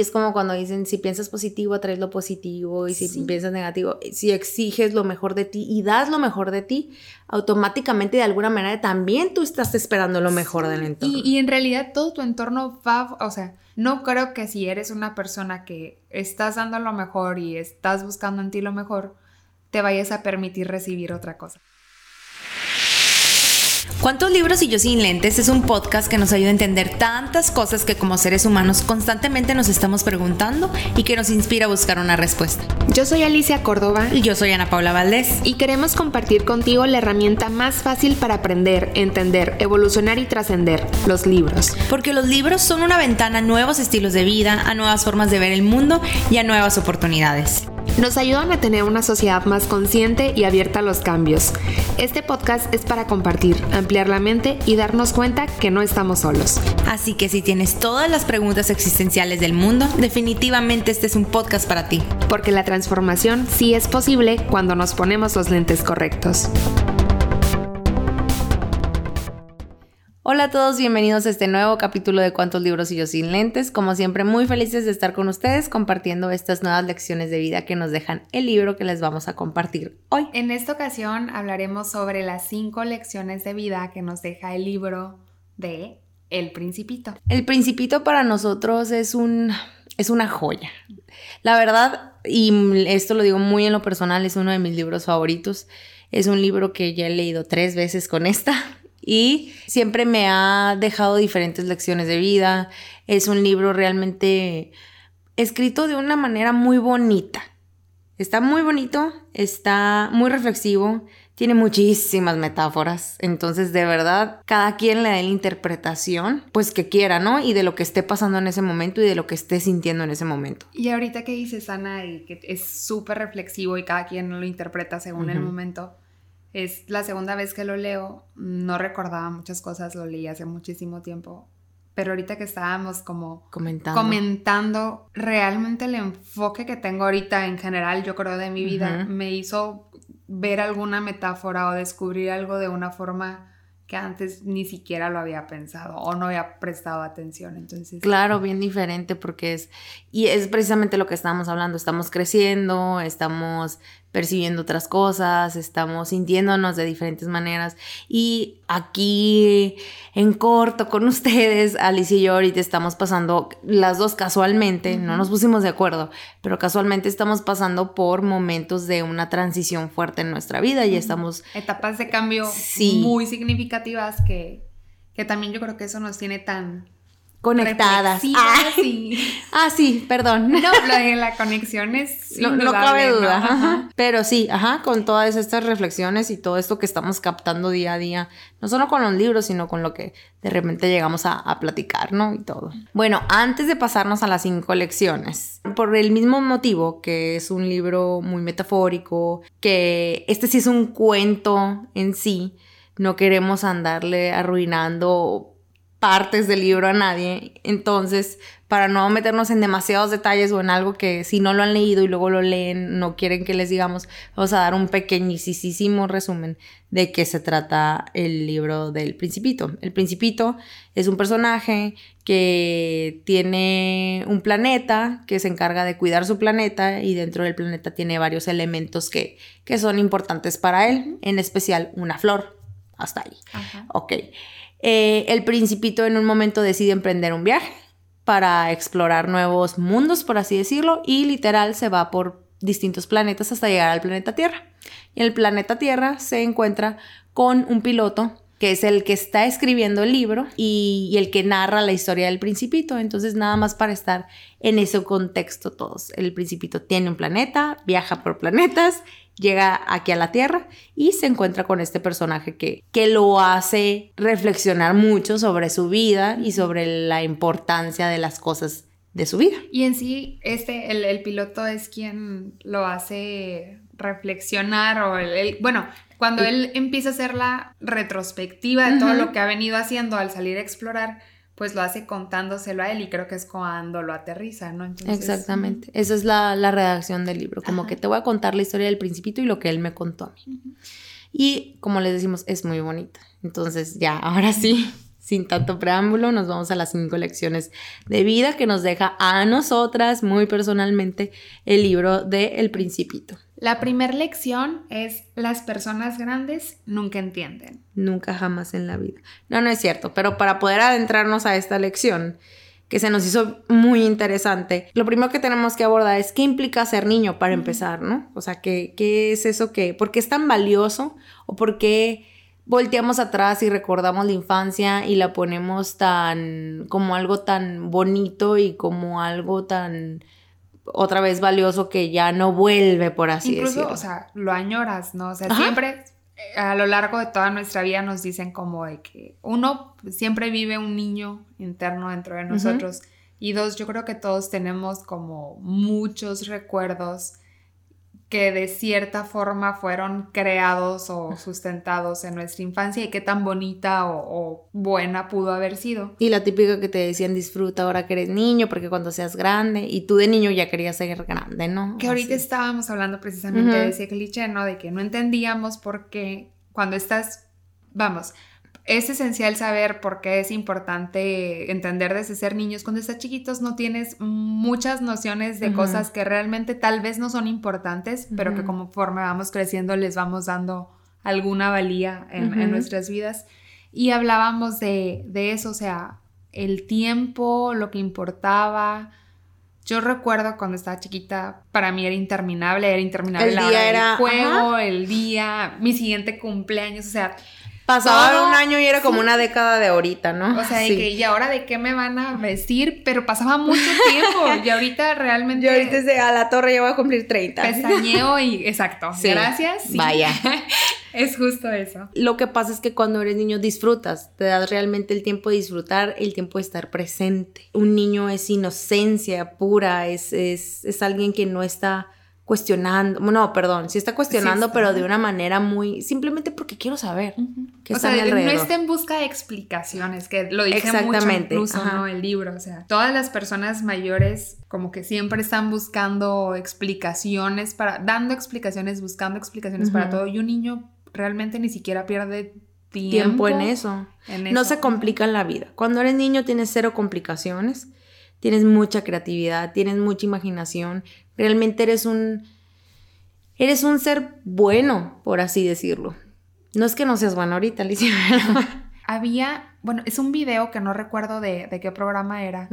Es como cuando dicen, si piensas positivo, atraes lo positivo, y si piensas negativo, si exiges lo mejor de ti y das lo mejor de ti, automáticamente de alguna manera también tú estás esperando lo mejor del entorno. Y, y, en realidad todo tu entorno va, o sea, no creo que si eres una persona que estás dando lo mejor y estás buscando en ti lo mejor, te vayas a permitir recibir otra cosa. ¿Cuántos libros y yo sin lentes? Es un podcast que nos ayuda a entender tantas cosas que como seres humanos constantemente nos estamos preguntando y que nos inspira a buscar una respuesta. Yo soy Alicia Córdoba. Y yo soy Ana Paula Valdés. Y queremos compartir contigo la herramienta más fácil para aprender, entender, evolucionar y trascender, los libros. Porque los libros son una ventana a nuevos estilos de vida, a nuevas formas de ver el mundo y a nuevas oportunidades nos ayudan a tener una sociedad más consciente y abierta a los cambios. Este podcast es para compartir, ampliar la mente y darnos cuenta que no estamos solos. Así que si tienes todas las preguntas existenciales del mundo, definitivamente este es un podcast para ti. Porque la transformación sí es posible cuando nos ponemos los lentes correctos. Hola a todos, bienvenidos a este nuevo capítulo de Cuántos libros y yo sin lentes. Como siempre, muy felices de estar con ustedes compartiendo estas nuevas lecciones de vida que nos dejan el libro que les vamos a compartir hoy. En esta ocasión hablaremos sobre las cinco lecciones de vida que nos deja el libro de El Principito. El Principito para nosotros es un es una joya. La verdad, y esto lo digo muy en lo personal, es uno de mis libros favoritos. Es un libro que ya he leído tres veces con esta y siempre me ha dejado diferentes lecciones de vida. Es un libro realmente escrito de una manera muy bonita. Está muy bonito, está muy reflexivo, tiene muchísimas metáforas. Entonces, de verdad, cada quien le da la interpretación, pues que quiera, ¿no? Y de lo que esté pasando en ese momento y de lo que esté sintiendo en ese momento. Y ahorita que dices, Ana, y que es súper reflexivo y cada quien lo interpreta según el momento es la segunda vez que lo leo, no recordaba muchas cosas, lo leí hace muchísimo tiempo, pero ahorita que estábamos como comentando, comentando realmente el enfoque que tengo ahorita en general, yo creo, de mi vida, me hizo ver alguna metáfora o descubrir algo de una forma que antes ni siquiera lo había pensado o no había prestado atención. Entonces, claro, bien diferente porque es y es precisamente lo que estamos hablando, estamos creciendo, estamos percibiendo otras cosas, estamos sintiéndonos de diferentes maneras. Y aquí en corto con ustedes, Alicia y yo ahorita estamos pasando las dos casualmente, no nos pusimos de acuerdo, pero casualmente estamos pasando por momentos de una transición fuerte en nuestra vida y estamos... Etapas de cambio muy significativas que, que también yo creo que eso nos tiene tan conectadas. Ah, sí. ah, sí, perdón. No, lo de la conexión es. No, cabe duda. Pero sí, ajá, con todas estas reflexiones y todo esto que estamos captando día a día, no solo con los libros, sino con lo que de repente llegamos a, a platicar, ¿no? Y todo. Bueno, antes de pasarnos a las cinco lecciones, por el mismo motivo que es un libro muy metafórico, que este sí es un cuento en sí, no queremos andarle arruinando partes del libro a nadie. Entonces, para no meternos en demasiados detalles o en algo que si no lo han leído y luego lo leen, no quieren que les digamos, vamos a dar un pequeñísimo resumen de qué se trata el libro del Principito. El Principito es un personaje que tiene un planeta que se encarga de cuidar su planeta y dentro del planeta tiene varios elementos que, que son importantes para él, en especial una flor. Hasta ahí. Ok. Eh, el principito en un momento decide emprender un viaje para explorar nuevos mundos, por así decirlo, y literal se va por distintos planetas hasta llegar al planeta Tierra. Y el planeta Tierra se encuentra con un piloto que es el que está escribiendo el libro y, el que narra la historia del principito. Entonces, nada más para estar en ese contexto todos. El principito tiene un planeta, viaja por planetas llega aquí a la Tierra y se encuentra con este personaje que, que lo hace reflexionar mucho sobre su vida y sobre la importancia de las cosas de su vida. Y en sí, este, el, piloto es quien lo hace reflexionar o el, bueno, cuando él empieza a hacer la retrospectiva de todo lo que ha venido haciendo al salir a explorar, pues lo hace contándoselo a él y creo que es cuando lo aterriza, ¿no? Exactamente. Esa es la, redacción del libro, como que te voy a contar la historia del principito y lo que él me contó a mí. Y como les decimos, es muy bonita. Entonces ya, ahora sí, sin tanto preámbulo, nos vamos a las cinco lecciones de vida que nos deja a nosotras muy personalmente el libro de El Principito. La primera lección es las personas grandes nunca entienden. Nunca jamás en la vida. No, no es cierto, pero para poder adentrarnos a esta lección, que se nos hizo muy interesante, lo primero que tenemos que abordar es qué implica ser niño para empezar, ¿no? O sea, ¿qué, qué es eso que, por qué es tan valioso o por qué volteamos atrás y recordamos la infancia y la ponemos tan como algo tan bonito y como algo tan otra vez valioso que ya no vuelve por así Incluso, o sea, lo añoras, ¿no? O sea, siempre eh, a lo largo de toda nuestra vida nos dicen como de que uno siempre vive un niño interno dentro de nosotros. Y dos, yo creo que todos tenemos como muchos recuerdos que de cierta forma fueron creados o sustentados en nuestra infancia y qué tan bonita o, buena pudo haber sido. Y la típica que te decían disfruta ahora que eres niño porque cuando seas grande y tú de niño ya querías ser grande, ¿no? Que ahorita estábamos hablando precisamente de ese cliché, ¿no? De que no entendíamos por qué cuando estás, vamos, es esencial saber por qué es importante entender desde ser niños. Cuando estás chiquitos no tienes muchas nociones de cosas que realmente tal vez no son importantes, pero que conforme vamos creciendo les vamos dando alguna valía en, nuestras vidas. Y hablábamos de, eso, o sea, el tiempo, lo que importaba. Yo recuerdo cuando estaba chiquita, para mí era interminable, era interminable el la día era, juego, el día, mi siguiente cumpleaños, o sea, Pasaba un año y era como una década de ahorita, ¿no? O sea, de que, ¿y ahora de qué me van a vestir? Pero pasaba mucho tiempo y ahorita realmente... Yo ahorita desde a la torre ya voy a cumplir 30. Pestañeo y... Exacto. Gracias. Vaya. es justo eso. Lo que pasa es que cuando eres niño disfrutas, te das realmente el tiempo de disfrutar, el tiempo de estar presente. Un niño es inocencia pura, es, es, es alguien que no está cuestionando, no, perdón, sí está cuestionando, pero de una manera muy, simplemente porque quiero saber. o sea, no está en busca de explicaciones, que lo dice Exactamente. mucho incluso, ¿no? El libro, o sea, todas las personas mayores como que siempre están buscando explicaciones para, dando explicaciones, buscando explicaciones para todo, y un niño realmente ni siquiera pierde tiempo, en, eso. en eso. No se complica la vida. Cuando eres niño tienes cero complicaciones tienes mucha creatividad, tienes mucha imaginación, realmente eres un, eres un ser bueno, por así decirlo. No es que no seas bueno ahorita, Alicia. Había, bueno, es un video que no recuerdo de, qué programa era,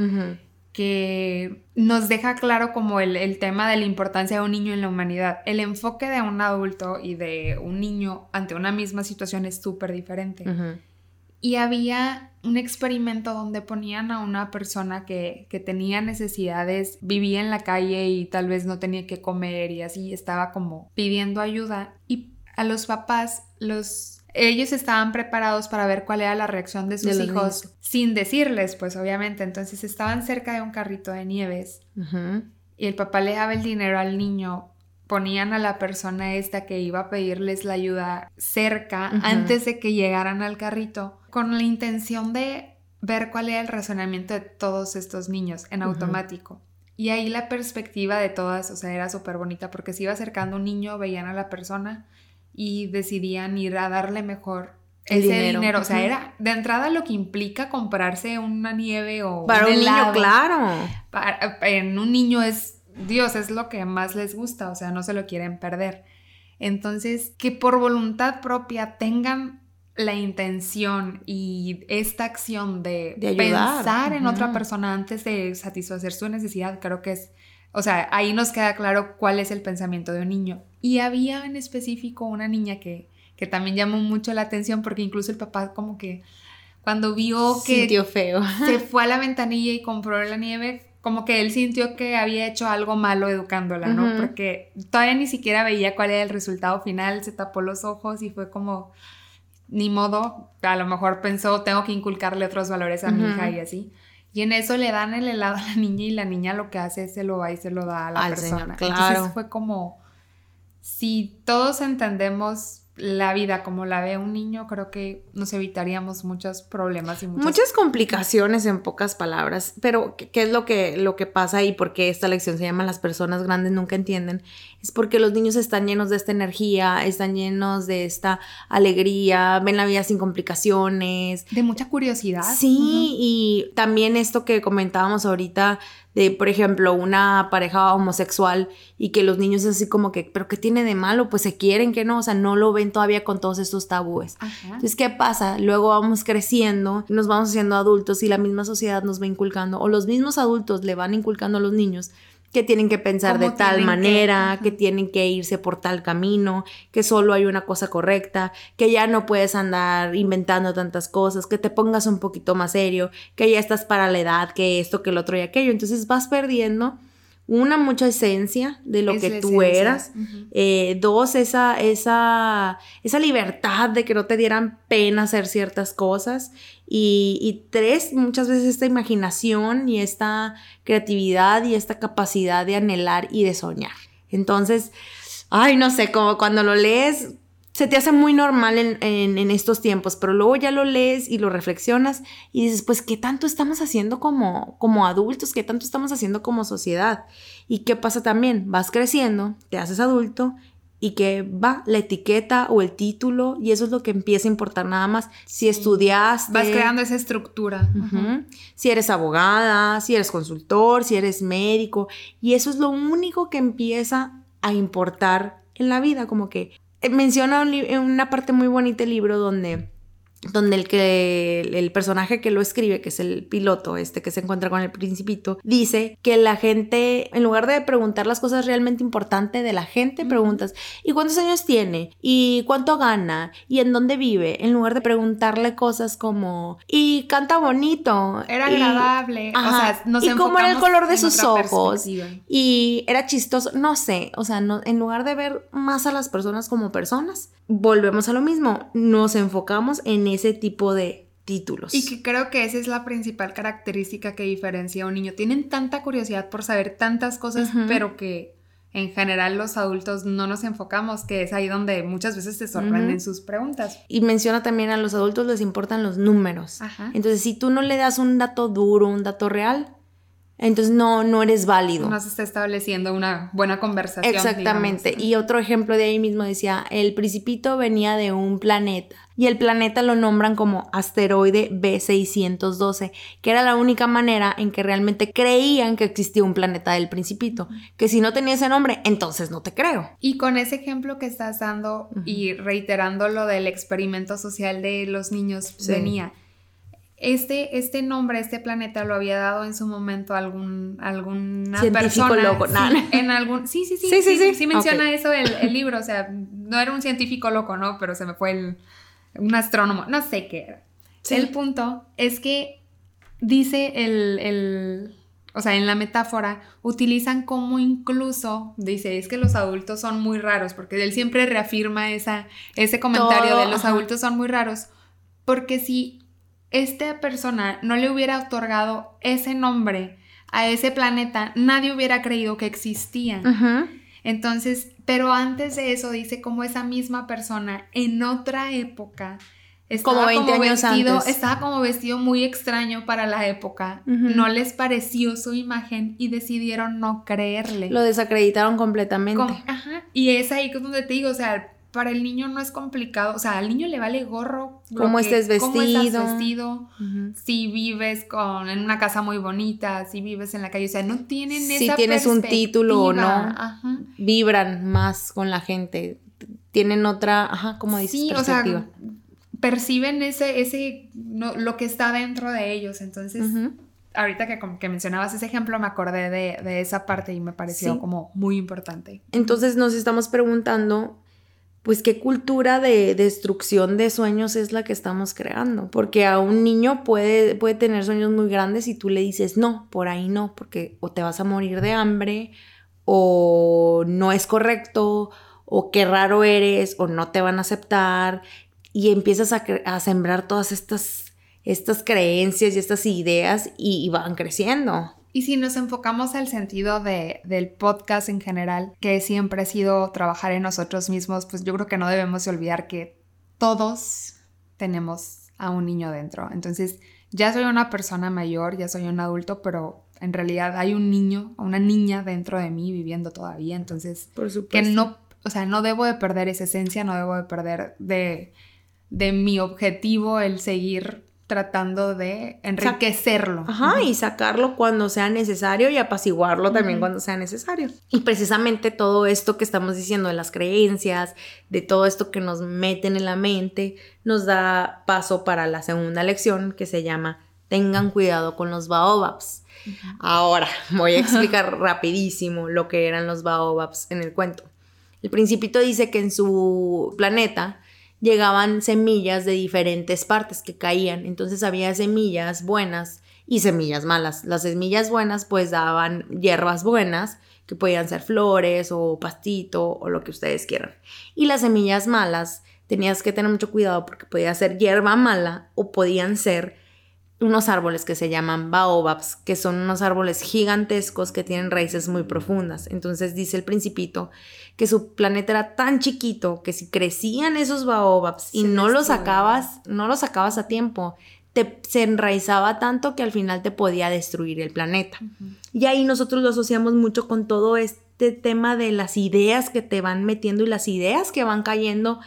que nos deja claro como el, tema de la importancia de un niño en la humanidad. El enfoque de un adulto y de un niño ante una misma situación es súper diferente y había un experimento donde ponían a una persona que, tenía necesidades, vivía en la calle y tal vez no tenía que comer y así estaba como pidiendo ayuda y a los papás los ellos estaban preparados para ver cuál era la reacción de sus hijos sin decirles, pues obviamente. Entonces estaban cerca de un carrito de nieves y el papá le daba el dinero al niño ponían a la persona esta que iba a pedirles la ayuda cerca antes de que llegaran al carrito con la intención de ver cuál era el razonamiento de todos estos niños en automático. Y ahí la perspectiva de todas, o sea, era súper bonita porque se iba acercando un niño, veían a la persona y decidían ir a darle mejor ese dinero. O sea, era de entrada lo que implica comprarse una nieve o para un, niño, claro. en un niño es Dios es lo que más les gusta, o sea, no se lo quieren perder. Entonces, que por voluntad propia tengan la intención y esta acción de, pensar en otra persona antes de satisfacer su necesidad, creo que es, o sea, ahí nos queda claro cuál es el pensamiento de un niño. Y había en específico una niña que, que también llamó mucho la atención porque incluso el papá como que cuando vio que feo. se fue a la ventanilla y compró la nieve, como que él sintió que había hecho algo malo educándola, ¿no? Porque todavía ni siquiera veía cuál era el resultado final, se tapó los ojos y fue como, ni modo, a lo mejor pensó, tengo que inculcarle otros valores a mi hija y así. Y en eso le dan el helado a la niña y la niña lo que hace es se lo va y se lo da a la persona. claro. Entonces fue como, si todos entendemos la vida como la ve un niño, creo que nos evitaríamos muchos problemas y muchas, complicaciones en pocas palabras. Pero, ¿qué, es lo que, lo que pasa y por qué esta lección se llama Las personas grandes nunca entienden? Es porque los niños están llenos de esta energía, están llenos de esta alegría, ven la vida sin complicaciones. De mucha curiosidad. Sí, y también esto que comentábamos ahorita de, por ejemplo, una pareja homosexual y que los niños es así como que, pero ¿qué tiene de malo? Pues se quieren, que no, o sea, no lo ven todavía con todos estos tabúes. Entonces, ¿qué pasa? Luego vamos creciendo, nos vamos haciendo adultos y la misma sociedad nos va inculcando, o los mismos adultos le van inculcando a los niños que tienen que pensar de tal manera, que, tienen que irse por tal camino, que solo hay una cosa correcta, que ya no puedes andar inventando tantas cosas, que te pongas un poquito más serio, que ya estás para la edad, que esto, que el otro y aquello. Entonces vas perdiendo una, mucha esencia de lo que tú eras. Eh, dos, esa, esa, esa libertad de que no te dieran pena hacer ciertas cosas. Y, tres, muchas veces esta imaginación y esta creatividad y esta capacidad de anhelar y de soñar. Entonces, ay, no sé, como cuando lo lees, se te hace muy normal en, estos tiempos, pero luego ya lo lees y lo reflexionas y dices, pues, ¿qué tanto estamos haciendo como, como adultos? ¿Qué tanto estamos haciendo como sociedad? ¿Y qué pasa también? Vas creciendo, te haces adulto y que va la etiqueta o el título y eso es lo que empieza a importar nada más. Si estudiaste... Vas creando esa estructura. Si eres abogada, si eres consultor, si eres médico y eso es lo único que empieza a importar en la vida, como que eh, menciona una parte muy bonita del libro donde donde el que el personaje que lo escribe, que es el piloto, este que se encuentra con el principito, dice que la gente, en lugar de preguntar las cosas realmente importantes de la gente, preguntas, ¿y cuántos años tiene? ¿Y cuánto gana? ¿Y en dónde vive? En lugar de preguntarle cosas como, ¿y canta bonito? Era agradable. o sea, ¿Y cómo era el color de sus ojos? Y era chistoso, no sé, o sea, no, en lugar de ver más a las personas como personas, volvemos a lo mismo, nos enfocamos en ese tipo de títulos. Y que creo que esa es la principal característica que diferencia a un niño. Tienen tanta curiosidad por saber tantas cosas, pero que en general los adultos no nos enfocamos, que es ahí donde muchas veces te sorprenden sus preguntas. Y menciona también a los adultos les importan los números. Entonces, si tú no le das un dato duro, un dato real, entonces no, no eres válido. No se está estableciendo una buena conversación. Exactamente. Y otro ejemplo de ahí mismo decía, el principito venía de un planeta y el planeta lo nombran como asteroide B612, que era la única manera en que realmente creían que existía un planeta del principito, que si no tenía ese nombre, entonces no te creo. Y con ese ejemplo que estás dando y reiterando lo del experimento social de los niños, venía este, este nombre, este planeta lo había dado en su momento algún, alguna científico persona. loco, sí, en algún, sí, sí, sí, sí, sí, sí, menciona eso el, libro, o sea, no era un científico loco, ¿no? Pero se me fue el, un astrónomo, no sé qué era. El punto es que dice el, el, o sea, en la metáfora utilizan como incluso, dice, es que los adultos son muy raros, porque él siempre reafirma esa, ese comentario de los adultos son muy raros, porque si esta persona no le hubiera otorgado ese nombre a ese planeta, nadie hubiera creído que existía. Entonces, pero antes de eso dice como esa misma persona en otra época estaba como 20 años vestido, antes. estaba como vestido muy extraño para la época. No les pareció su imagen y decidieron no creerle. Lo desacreditaron completamente. ajá. Y es ahí donde te digo, o sea, para el niño no es complicado, o sea, al niño le vale gorro cómo estés vestido, cómo estás vestido. si vives con en una casa muy bonita, si vives en la calle, o sea, no tienen si Si tienes un título o no, vibran más con la gente, tienen otra, ajá, como dices, sí, perspectiva. O sea, perciben ese ese lo que está dentro de ellos, entonces ahorita que, que, mencionabas ese ejemplo, me acordé de, de esa parte y me pareció como muy importante. Entonces nos estamos preguntando pues qué cultura de destrucción de sueños es la que estamos creando. Porque a un niño puede, puede tener sueños muy grandes y tú le dices, no, por ahí no, porque o te vas a morir de hambre, o no es correcto, o qué raro eres, o no te van a aceptar. Y empiezas a, sembrar todas estas, estas creencias y estas ideas y van creciendo. Y si nos enfocamos al sentido de, del podcast en general, que siempre ha sido trabajar en nosotros mismos, pues yo creo que no debemos olvidar que todos tenemos a un niño dentro. Entonces, ya soy una persona mayor, ya soy un adulto, pero en realidad hay un niño, una niña dentro de mí viviendo todavía. Entonces, Por que no, o sea, no debo de perder esa esencia, no debo de perder de, de mi objetivo el seguir tratando de enriquecerlo. Ajá, y sacarlo cuando sea necesario y apaciguarlo también cuando sea necesario. Y precisamente todo esto que estamos diciendo de las creencias, de todo esto que nos meten en la mente, nos da paso para la segunda lección que se llama Tengan cuidado con los baobabs. Ahora voy a explicar rapidísimo lo que eran los baobabs en el cuento. El principito dice que en su planeta llegaban semillas de diferentes partes que caían. Entonces había semillas buenas y semillas malas. Las semillas buenas pues daban hierbas buenas que podían ser flores o pastito o lo que ustedes quieran. Y las semillas malas tenías que tener mucho cuidado porque podía ser hierba mala o podían ser unos árboles que se llaman baobabs, que son unos árboles gigantescos que tienen raíces muy profundas. Entonces dice el principito que su planeta era tan chiquito que si crecían esos baobabs y Se no los sacabas, no los sacabas a tiempo, te, se enraizaba tanto que al final te podía destruir el planeta. Y ahí nosotros lo asociamos mucho con todo este tema de las ideas que te van metiendo y las ideas que van cayendo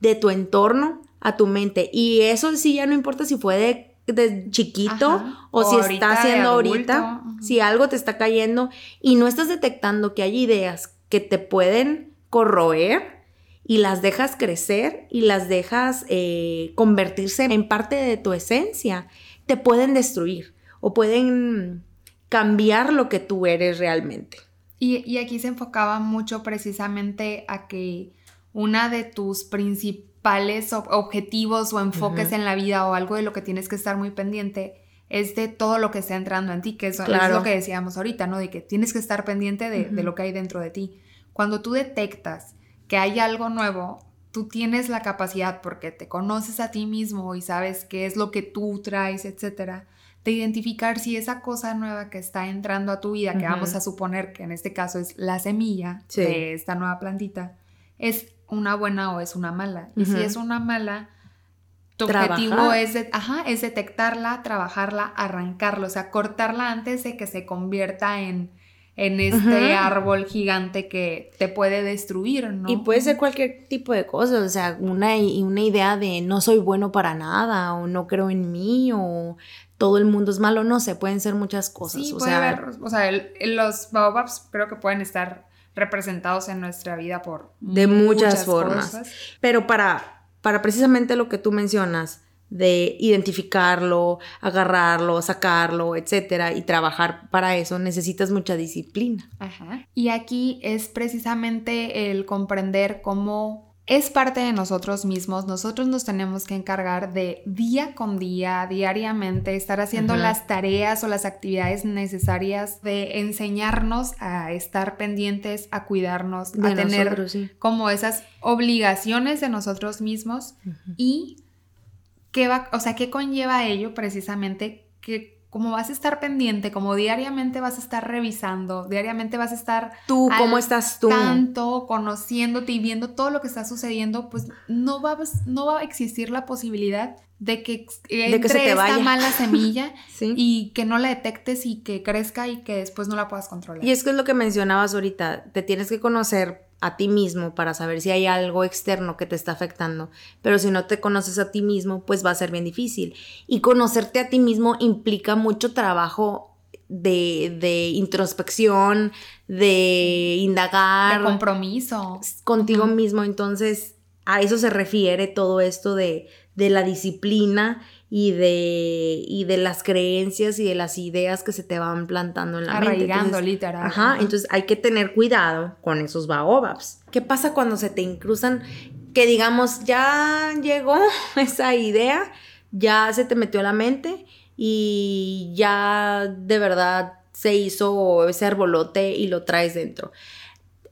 de tu entorno a tu mente. Y eso sí ya no importa si fue de, de chiquito Ajá. o, si está haciendo ahorita, si algo te está cayendo y no estás detectando que hay ideas que te pueden corroer y las dejas crecer y las dejas eh, convertirse en parte de tu esencia, te pueden destruir o pueden cambiar lo que tú eres realmente. Y, y aquí se enfocaba mucho precisamente a que una de tus principales ob- objetivos o enfoques en la vida o algo de lo que tienes que estar muy pendiente es de todo lo que está entrando en ti, que eso es lo que decíamos ahorita, ¿no? De que tienes que estar pendiente de, lo que hay dentro de ti. Cuando tú detectas que hay algo nuevo, tú tienes la capacidad, porque te conoces a ti mismo y sabes qué es lo que tú traes, etcétera, de identificar si esa cosa nueva que está entrando a tu vida, que vamos a suponer que en este caso es la semilla Sí. de esta nueva plantita, es una buena o es una mala. Y si es una mala, tu Trabajar. objetivo es, de- ajá, es detectarla, trabajarla, arrancarla, o sea, cortarla antes de que se convierta en, en este árbol gigante que te puede destruir, ¿no? Y puede ser cualquier tipo de cosas, o sea, una, una idea de no soy bueno para nada, o no creo en mí, o todo el mundo es malo, no sé, pueden ser muchas cosas. Sí, o puede sea, haber, o sea, el- los baobabs creo que pueden estar representados en nuestra vida por De muchas formas. cosas. Pero para, para precisamente lo que tú mencionas, de identificarlo, agarrarlo, sacarlo, etcétera, y trabajar para eso, necesitas mucha disciplina. Ajá. Y aquí es precisamente el comprender cómo es parte de nosotros mismos. Nosotros nos tenemos que encargar de día con día, diariamente, estar haciendo las tareas o las actividades necesarias de enseñarnos a estar pendientes, a cuidarnos, De a tener sí. como esas obligaciones de nosotros mismos y qué va, o sea, qué conlleva ello precisamente que como vas a estar pendiente, como diariamente vas a estar revisando, diariamente vas a estar Tú, ¿cómo estás tú? tanto conociéndote y viendo todo lo que está sucediendo, pues no va, a- no va a existir la posibilidad de que entre que se te esta vaya. mala semilla Sí. y que no la detectes y que crezca y que después no la puedas controlar. Y es que es lo que mencionabas ahorita, te tienes que conocer a ti mismo para saber si hay algo externo que te está afectando, pero si no te conoces a ti mismo, pues va a ser bien difícil. Y conocerte a ti mismo implica mucho trabajo de, de introspección, de indagar de compromiso. contigo mismo, entonces a eso se refiere todo esto de, de la disciplina y de, y de las creencias y de las ideas que se te van plantando en la mente. Arraigando, Entonces, literal. Ajá, Ajá. entonces hay que tener cuidado con esos baobabs. ¿Qué pasa cuando se te incrustan? Que digamos, ya llegó esa idea, ya se te metió a la mente y ya de verdad se hizo ese arbolote y lo traes dentro.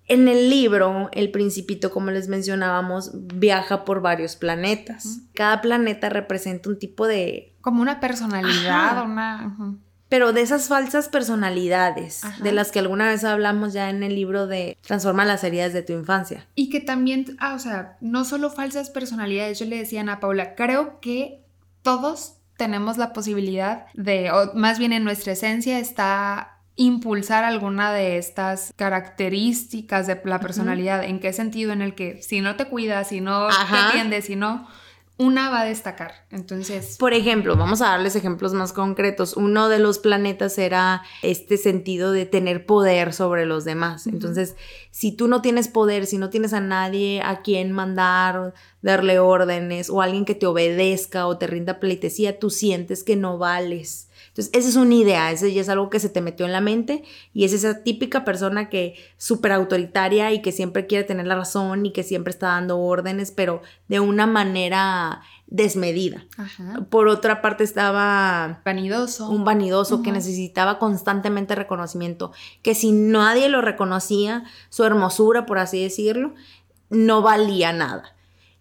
En el libro, el principito, como les mencionábamos, viaja por varios planetas. Cada planeta representa un tipo de Como una personalidad, Ajá. una... pero de esas falsas personalidades, de las que alguna vez hablamos ya en el libro de Transforma las heridas de tu infancia. Y que también, ah, o sea, no solo falsas personalidades, yo le decía a Ana Paula, creo que todos tenemos la posibilidad de, o más bien en nuestra esencia está impulsar alguna de estas características de la personalidad. ¿En qué sentido? En el que si no te cuidas, si no te atiendes, si no una va a destacar. Entonces. Por ejemplo, vamos a darles ejemplos más concretos. Uno de los planetas era este sentido de tener poder sobre los demás. Entonces, si tú no tienes poder, si no tienes a nadie a quien mandar, darle órdenes, o alguien que te obedezca o te rinda pleitesía, tú sientes que no vales. Entonces, esa es una idea, ese ya es algo que se te metió en la mente y es esa típica persona que súper autoritaria y que siempre quiere tener la razón y que siempre está dando órdenes, pero de una manera desmedida. Por otra parte estaba vanidoso. Un vanidoso que necesitaba constantemente reconocimiento, que si nadie lo reconocía, su hermosura, por así decirlo, no valía nada.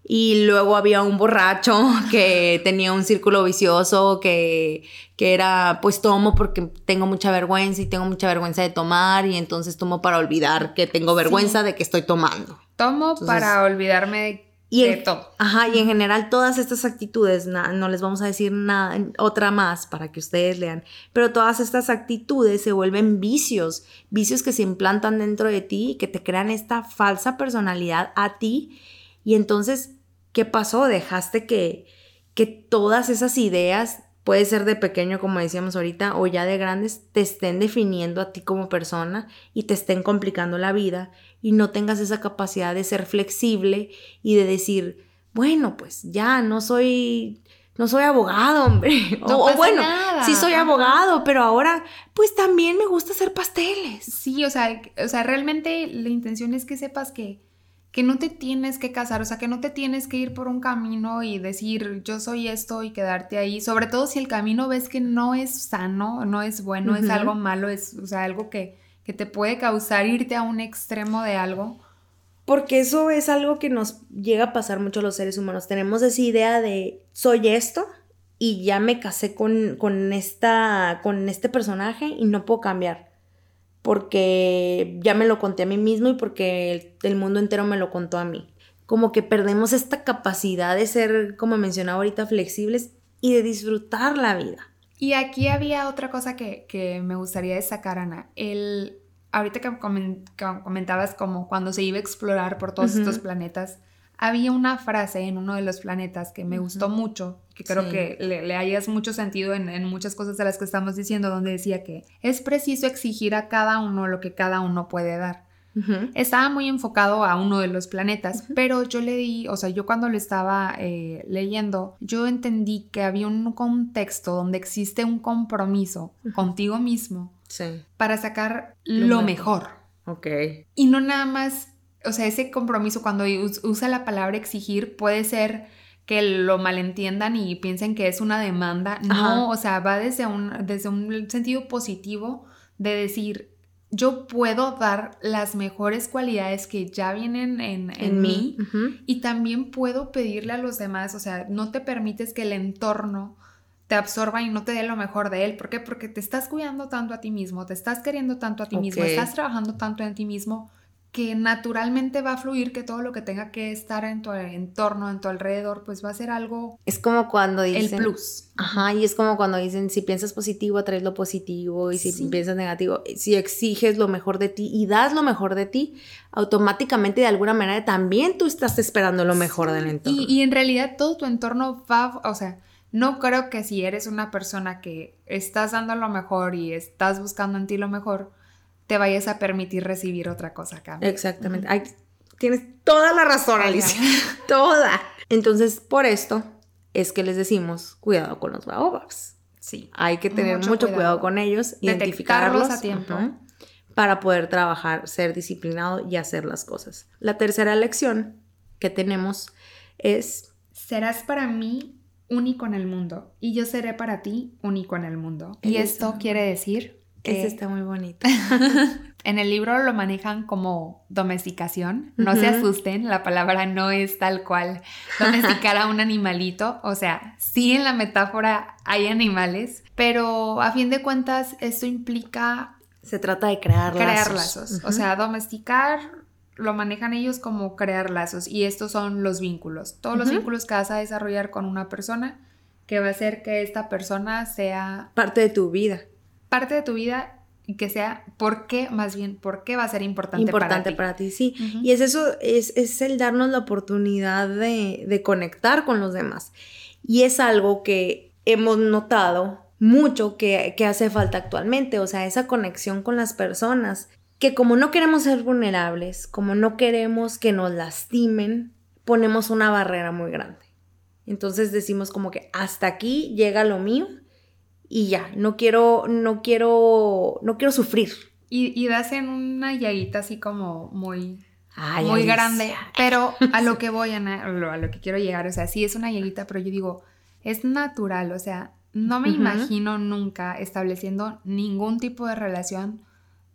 Y luego había un borracho que tenía un círculo vicioso que, que era, pues tomo porque tengo mucha vergüenza y tengo mucha vergüenza de tomar y entonces tomo para olvidar que tengo vergüenza de que estoy tomando. Tomo para olvidarme de, y todo. Ajá, y en general todas estas actitudes, no les vamos a decir nada, otra más para que ustedes lean, pero todas estas actitudes se vuelven vicios, vicios que se implantan dentro de ti y que te crean esta falsa personalidad a ti y entonces, ¿qué pasó? Dejaste que, que todas esas ideas, puede ser de pequeño, como decíamos ahorita, o ya de grandes, te estén definiendo a ti como persona y te estén complicando la vida y no tengas esa capacidad de ser flexible y de decir, bueno, pues ya no soy no soy abogado, hombre. o, bueno, sí soy abogado, pero ahora pues también me gusta hacer pasteles. Sí, o sea, o sea, realmente la intención es que sepas que que no te tienes que casar, o sea, que no te tienes que ir por un camino y decir yo soy esto y quedarte ahí, sobre todo si el camino ves que no es sano, no es bueno, es algo malo, es, o sea, algo que, que te puede causar irte a un extremo de algo. Porque eso es algo que nos llega a pasar mucho a los seres humanos. Tenemos esa idea de soy esto y ya me casé con, con, esta, con este personaje y no puedo cambiar porque ya me lo conté a mí mismo y porque el, mundo entero me lo contó a mí. Como que perdemos esta capacidad de ser, como mencionaba ahorita, flexibles y de disfrutar la vida. Y aquí había otra cosa que, me gustaría destacar, Ana. El, ahorita que comentabas como cuando se iba a explorar por todos estos planetas, había una frase en uno de los planetas que me gustó mucho, que creo que le, hayas mucho sentido en, muchas cosas de las que estamos diciendo, donde decía que es preciso exigir a cada uno lo que cada uno puede dar. Estaba muy enfocado a uno de los planetas, pero yo leí, o sea, yo cuando lo estaba eh, leyendo, yo entendí que había un contexto donde existe un compromiso contigo mismo para sacar lo, mejor. Ok. Y no nada más o sea, ese compromiso cuando usa la palabra exigir puede ser que lo malentiendan y piensen que es una demanda. No, o sea, va desde un, desde un sentido positivo de decir, yo puedo dar las mejores cualidades que ya vienen en, mí, y también puedo pedirle a los demás, o sea, no te permites que el entorno te absorba y no te dé lo mejor de él. ¿Por qué? Porque te estás cuidando tanto a ti mismo, te estás queriendo tanto a ti mismo, estás trabajando tanto en ti mismo que naturalmente va a fluir, que todo lo que tenga que estar en tu entorno, en tu alrededor, pues va a ser algo... Es como cuando dicen... El plus. Ajá, y es como cuando dicen, si piensas positivo, atraes lo positivo, y si piensas negativo, si exiges lo mejor de ti y das lo mejor de ti, automáticamente de alguna manera también tú estás esperando lo mejor del entorno. Y, y en realidad todo tu entorno va, o sea, no creo que si eres una persona que estás dando lo mejor y estás buscando en ti lo mejor, te vayas a permitir recibir otra cosa acá. Exactamente. tienes toda la razón, Alicia. toda. Entonces, por esto es que les decimos, cuidado con los baobabs. Sí. Hay que tener mucho, cuidado. con ellos, identificarlos a tiempo. para poder trabajar, ser disciplinado y hacer las cosas. La tercera lección que tenemos es... Serás para mí único en el mundo y yo seré para ti único en el mundo. Y esto quiere decir ese está muy bonito. En el libro lo manejan como domesticación. No se asusten, la palabra no es tal cual domesticar a un animalito. O sea, sí en la metáfora hay animales, pero a fin de cuentas esto implica... Se trata de crear, crear lazos. O sea, domesticar lo manejan ellos como crear lazos y estos son los vínculos. Todos los vínculos que vas a desarrollar con una persona que va a hacer que esta persona sea... Parte de tu vida. Parte de tu vida que sea por qué, más bien, por qué va a ser importante, importante para ti. sí. Y es eso, es, es, el darnos la oportunidad de, de conectar con los demás. Y es algo que hemos notado mucho que, que, hace falta actualmente, o sea, esa conexión con las personas, que como no queremos ser vulnerables, como no queremos que nos lastimen, ponemos una barrera muy grande. Entonces decimos como que hasta aquí llega lo mío y ya, no quiero, no quiero, no quiero sufrir. Y, y das en una llaguita así como muy, muy grande, pero a lo que voy, a, a lo que quiero llegar, o sea, sí es una llaguita, pero yo digo, es natural, o sea, no me imagino nunca estableciendo ningún tipo de relación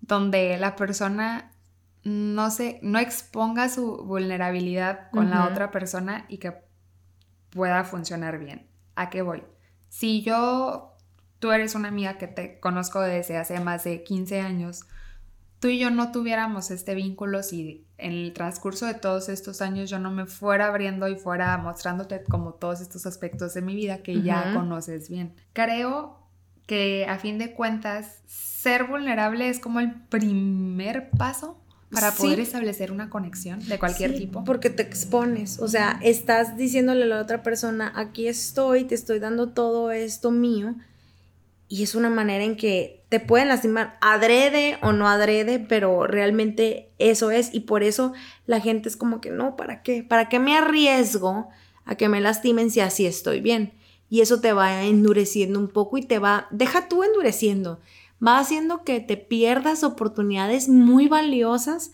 donde la persona no se, no exponga su vulnerabilidad con la otra persona y que pueda funcionar bien. ¿A qué voy? Si yo tú eres una amiga que te conozco desde hace más de 15 años, tú y yo no tuviéramos este vínculo si en el transcurso de todos estos años yo no me fuera abriendo y fuera mostrándote como todos estos aspectos de mi vida que ya conoces bien. Creo que a fin de cuentas ser vulnerable es como el primer paso para poder establecer una conexión de cualquier tipo. Porque te expones, o sea, estás diciéndole a la otra persona, aquí estoy, te estoy dando todo esto mío y es una manera en que te pueden lastimar adrede o no adrede, pero realmente eso es y por eso la gente es como que no, ¿para qué? ¿Para qué me arriesgo a que me lastimen si así estoy bien? Y eso te va endureciendo un poco y te va, deja tú endureciendo, va haciendo que te pierdas oportunidades muy valiosas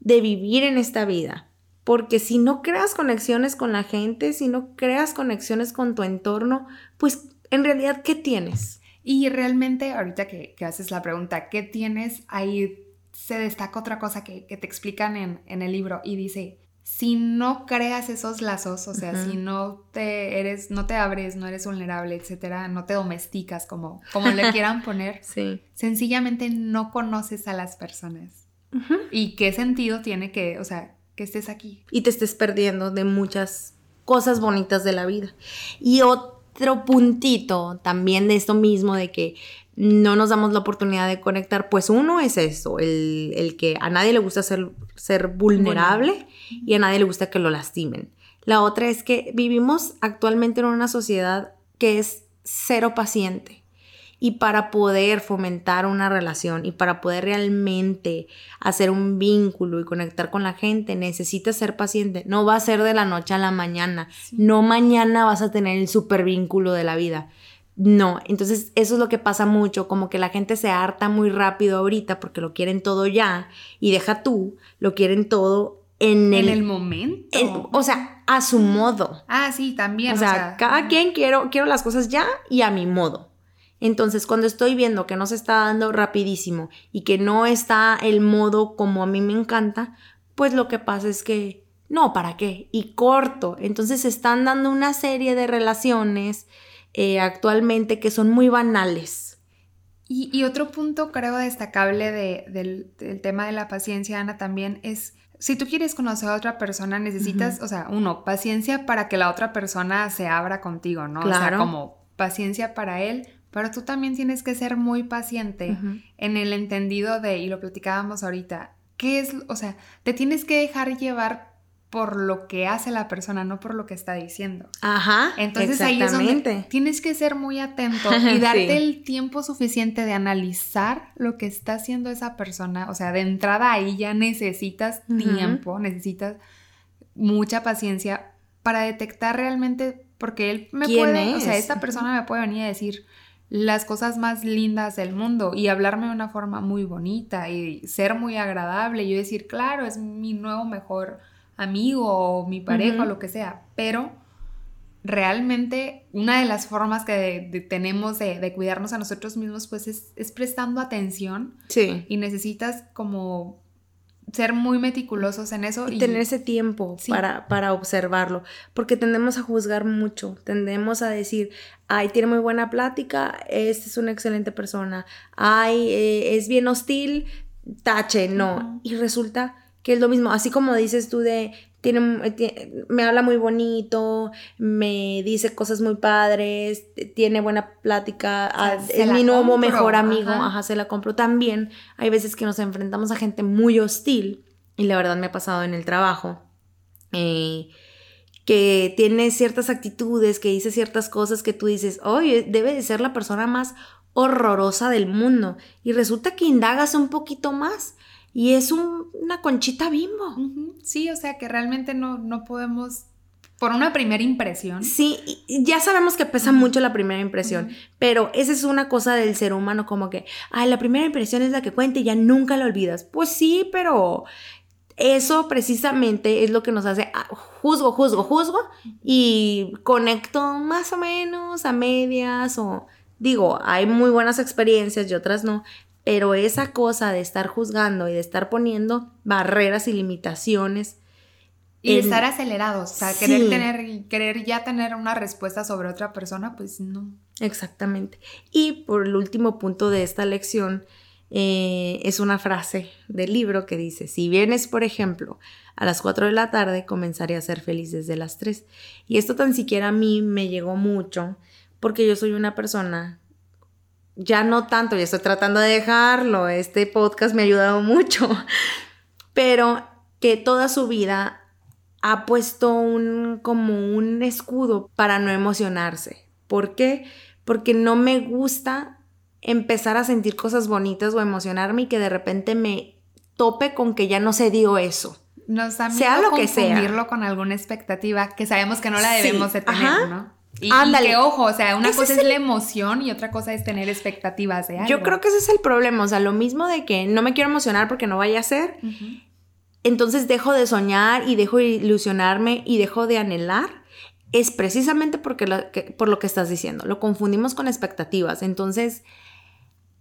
de vivir en esta vida. Porque si no creas conexiones con la gente, si no creas conexiones con tu entorno, pues en realidad, ¿qué tienes? Y realmente, ahorita que, haces la pregunta, ¿qué tienes? Ahí se destaca otra cosa que, te explican en, el libro y dice, si no creas esos lazos, o sea, si no te eres, no te abres, no eres vulnerable, etcétera, no te domesticas como, como le quieran poner, sí. sencillamente no conoces a las personas. ¿Y qué sentido tiene que, o sea, que estés aquí? Y te estés perdiendo de muchas cosas bonitas de la vida. Y otro otro puntito también de esto mismo, de que no nos damos la oportunidad de conectar, pues uno es eso, el, que a nadie le gusta ser, ser vulnerable y a nadie le gusta que lo lastimen. La otra es que vivimos actualmente en una sociedad que es cero paciente. Y para poder fomentar una relación y para poder realmente hacer un vínculo y conectar con la gente, necesitas ser paciente. No va a ser de la noche a la mañana. No mañana vas a tener el super vínculo de la vida. No, entonces eso es lo que pasa mucho, como que la gente se harta muy rápido ahorita porque lo quieren todo ya y deja tú, lo quieren todo en el, en el momento. o sea, a su modo. Ah, sí, también. O, sea, cada quien quiero, quiero las cosas ya y a mi modo. Entonces, cuando estoy viendo que no se está dando rapidísimo y que no está el modo como a mí me encanta, pues lo que pasa es que no, ¿para qué? Y corto. Entonces se están dando una serie de relaciones eh, actualmente que son muy banales. Y, otro punto creo destacable del, tema de la paciencia, Ana, también es, si tú quieres conocer a otra persona, necesitas, o sea, uno, paciencia para que la otra persona se abra contigo, ¿no? Claro. O sea, como paciencia para él, pero tú también tienes que ser muy paciente en el entendido de, y lo platicábamos ahorita, ¿qué es? O sea, te tienes que dejar llevar por lo que hace la persona, no por lo que está diciendo. Ajá. Entonces ahí es donde tienes que ser muy atento y darte el tiempo suficiente de analizar lo que está haciendo esa persona. O sea, de entrada ahí ya necesitas tiempo, necesitas mucha paciencia para detectar realmente, porque él me puede, o sea, esta persona me puede venir a decir, las cosas más lindas del mundo y hablarme de una forma muy bonita y ser muy agradable y yo decir, claro, es mi nuevo mejor amigo o mi pareja o lo que sea, pero realmente una de las formas que tenemos de, cuidarnos a nosotros mismos, pues es, es prestando atención. Sí. Y necesitas como ser muy meticulosos en eso. Y, tener ese tiempo para, para observarlo, porque tendemos a juzgar mucho, tendemos a decir, ay, tiene muy buena plática, esta es una excelente persona, ay, eh, es bien hostil, tache, no. Y resulta que es lo mismo, así como dices tú de, tiene, eh, me habla muy bonito, me dice cosas muy padres, tiene buena plática, ah, es mi nuevo mejor amigo, ajá. se la compro. También hay veces que nos enfrentamos a gente muy hostil, y la verdad me ha pasado en el trabajo, eh, que tiene ciertas actitudes, que dice ciertas cosas que tú dices, oye, debe de ser la persona más horrorosa del mundo. Y resulta que indagas un poquito más y es una conchita bimbo. Sí, o sea que realmente no, no podemos por una primera impresión. Sí, ya sabemos que pesa mucho la primera impresión, pero esa es una cosa del ser humano, como que, ay, la primera impresión es la que cuenta y ya nunca la olvidas. Pues sí, pero eso precisamente es lo que nos hace, ah, juzgo, juzgo, juzgo y conecto más o menos a medias o digo, hay muy buenas experiencias y otras no, pero esa cosa de estar juzgando y de estar poniendo barreras y limitaciones. Y estar acelerados, o sea, querer, tener, querer ya tener una respuesta sobre otra persona, pues no. Exactamente. Y por el último punto de esta lección, eh, es una frase del libro que dice, si vienes, por ejemplo, a las 4 de la tarde, comenzaré a ser feliz desde las 3. Y esto tan siquiera a mí me llegó mucho, porque yo soy una persona ya no tanto, ya estoy tratando de dejarlo, este podcast me ha ayudado mucho, pero que toda su vida ha puesto un como un escudo para no emocionarse. ¿Por qué? Porque no me gusta empezar a sentir cosas bonitas o emocionarme y que de repente me tope con que ya no se dio eso. Nos da sea lo que sea. con alguna expectativa que sabemos que no la debemos de tener, ¿no? Y, Ándale. ojo, o sea, una cosa es, la emoción y otra cosa es tener expectativas de algo. Yo creo que ese es el problema, o sea, lo mismo de que no me quiero emocionar porque no vaya a ser, entonces dejo de soñar y dejo de ilusionarme y dejo de anhelar, es precisamente porque por lo que estás diciendo, lo confundimos con expectativas, entonces...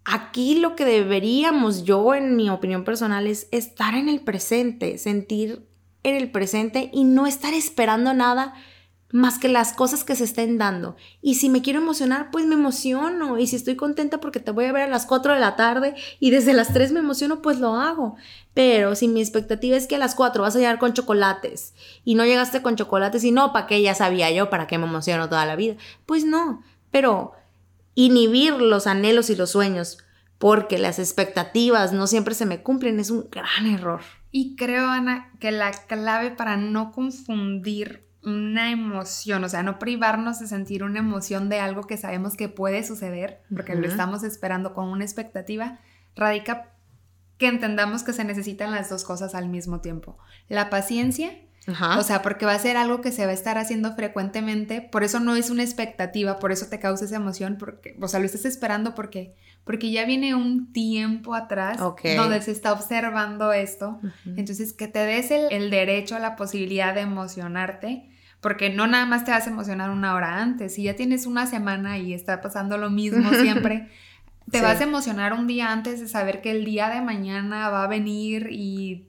Aquí lo que deberíamos, yo en mi opinión personal, es estar en el presente, sentir en el presente y no estar esperando nada más que las cosas que se estén dando. Y si me quiero emocionar, pues me emociono. Y si estoy contenta porque te voy a ver a las 4 de la tarde y desde las 3 me emociono, pues lo hago. Pero si mi expectativa es que a las 4 vas a llegar con chocolates y no llegaste con chocolates y no, ¿para qué ya sabía yo? ¿Para qué me emociono toda la vida? Pues no. Pero inhibir los anhelos y los sueños porque las expectativas no siempre se me cumplen es un gran error. Y creo, Ana, que la clave para no confundir una emoción, o sea, no privarnos de sentir una emoción de algo que sabemos que puede suceder, porque lo estamos esperando con una expectativa, radica que entendamos que se necesitan las dos cosas al mismo tiempo. La paciencia, o sea, porque va a ser algo que se va a estar haciendo frecuentemente, por eso no es una expectativa, por eso te causa esa emoción, porque, o sea, lo estás esperando porque, porque ya viene un tiempo atrás donde se está observando esto, entonces que te des el, el derecho a la posibilidad de emocionarte porque no nada más te vas a emocionar una hora antes, si ya tienes una semana y está pasando lo mismo siempre, te vas a emocionar un día antes de saber que el día de mañana va a venir y...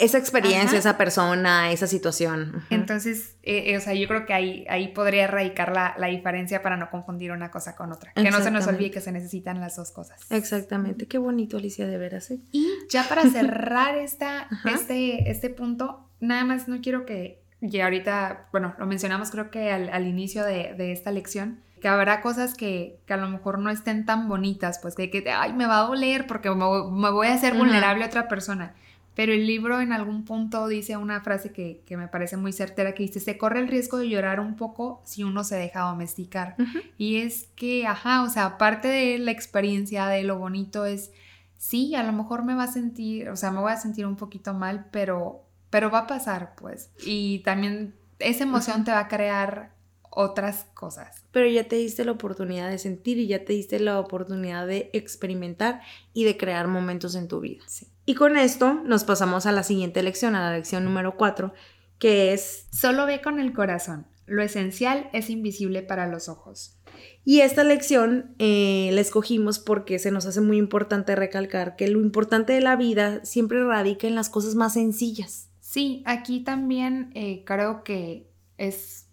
esa experiencia, esa persona, esa situación. Entonces, eh, eh, o sea, yo creo que ahí, ahí podría radicar la, la, diferencia para no confundir una cosa con otra. Que no se nos olvide que se necesitan las dos cosas. Exactamente. Qué bonito, Alicia, de veras. ¿eh? Y ya para cerrar esta, este, este punto, nada más no quiero que y ahorita, bueno, lo mencionamos creo que al, inicio de, esta lección, que habrá cosas que, a lo mejor no estén tan bonitas, pues que, que ay, me va a doler porque me, voy a hacer vulnerable a otra persona. Pero el libro en algún punto dice una frase que, me parece muy certera, que dice, se corre el riesgo de llorar un poco si uno se deja domesticar. Y es que, ajá, o sea, aparte de la experiencia, de lo bonito, es, sí, a lo mejor me va a sentir, o sea, me voy a sentir un poquito mal, pero pero va a pasar, pues. Y también esa emoción te va a crear otras cosas. Pero ya te diste la oportunidad de sentir y ya te diste la oportunidad de experimentar y de crear momentos en tu vida. Sí. Y con esto nos pasamos a la siguiente lección, a la lección número 4, que es... Solo ve con el corazón. Lo esencial es invisible para los ojos. Y esta lección eh, la escogimos porque se nos hace muy importante recalcar que lo importante de la vida siempre radica en las cosas más sencillas. Sí, aquí también eh, creo que es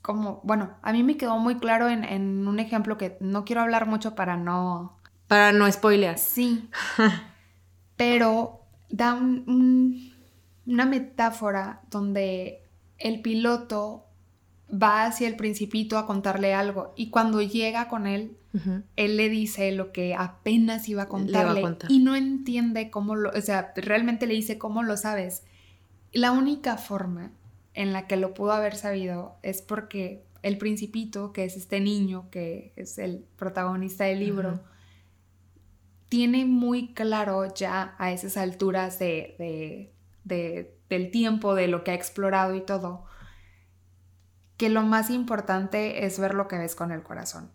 como, bueno, a mí me quedó muy claro en, un ejemplo que no quiero hablar mucho para no... Para no spoilear. Sí. pero da una metáfora donde el piloto va hacia el principito a contarle algo y cuando llega con él, él le dice lo que apenas iba a contarle y no entiende cómo lo, o sea, realmente le dice cómo lo sabes. La única forma en la que lo pudo haber sabido es porque el principito, que es este niño que es el protagonista del libro, tiene muy claro ya a esas alturas de, del tiempo, de lo que ha explorado y todo, que lo más importante es ver lo que ves con el corazón.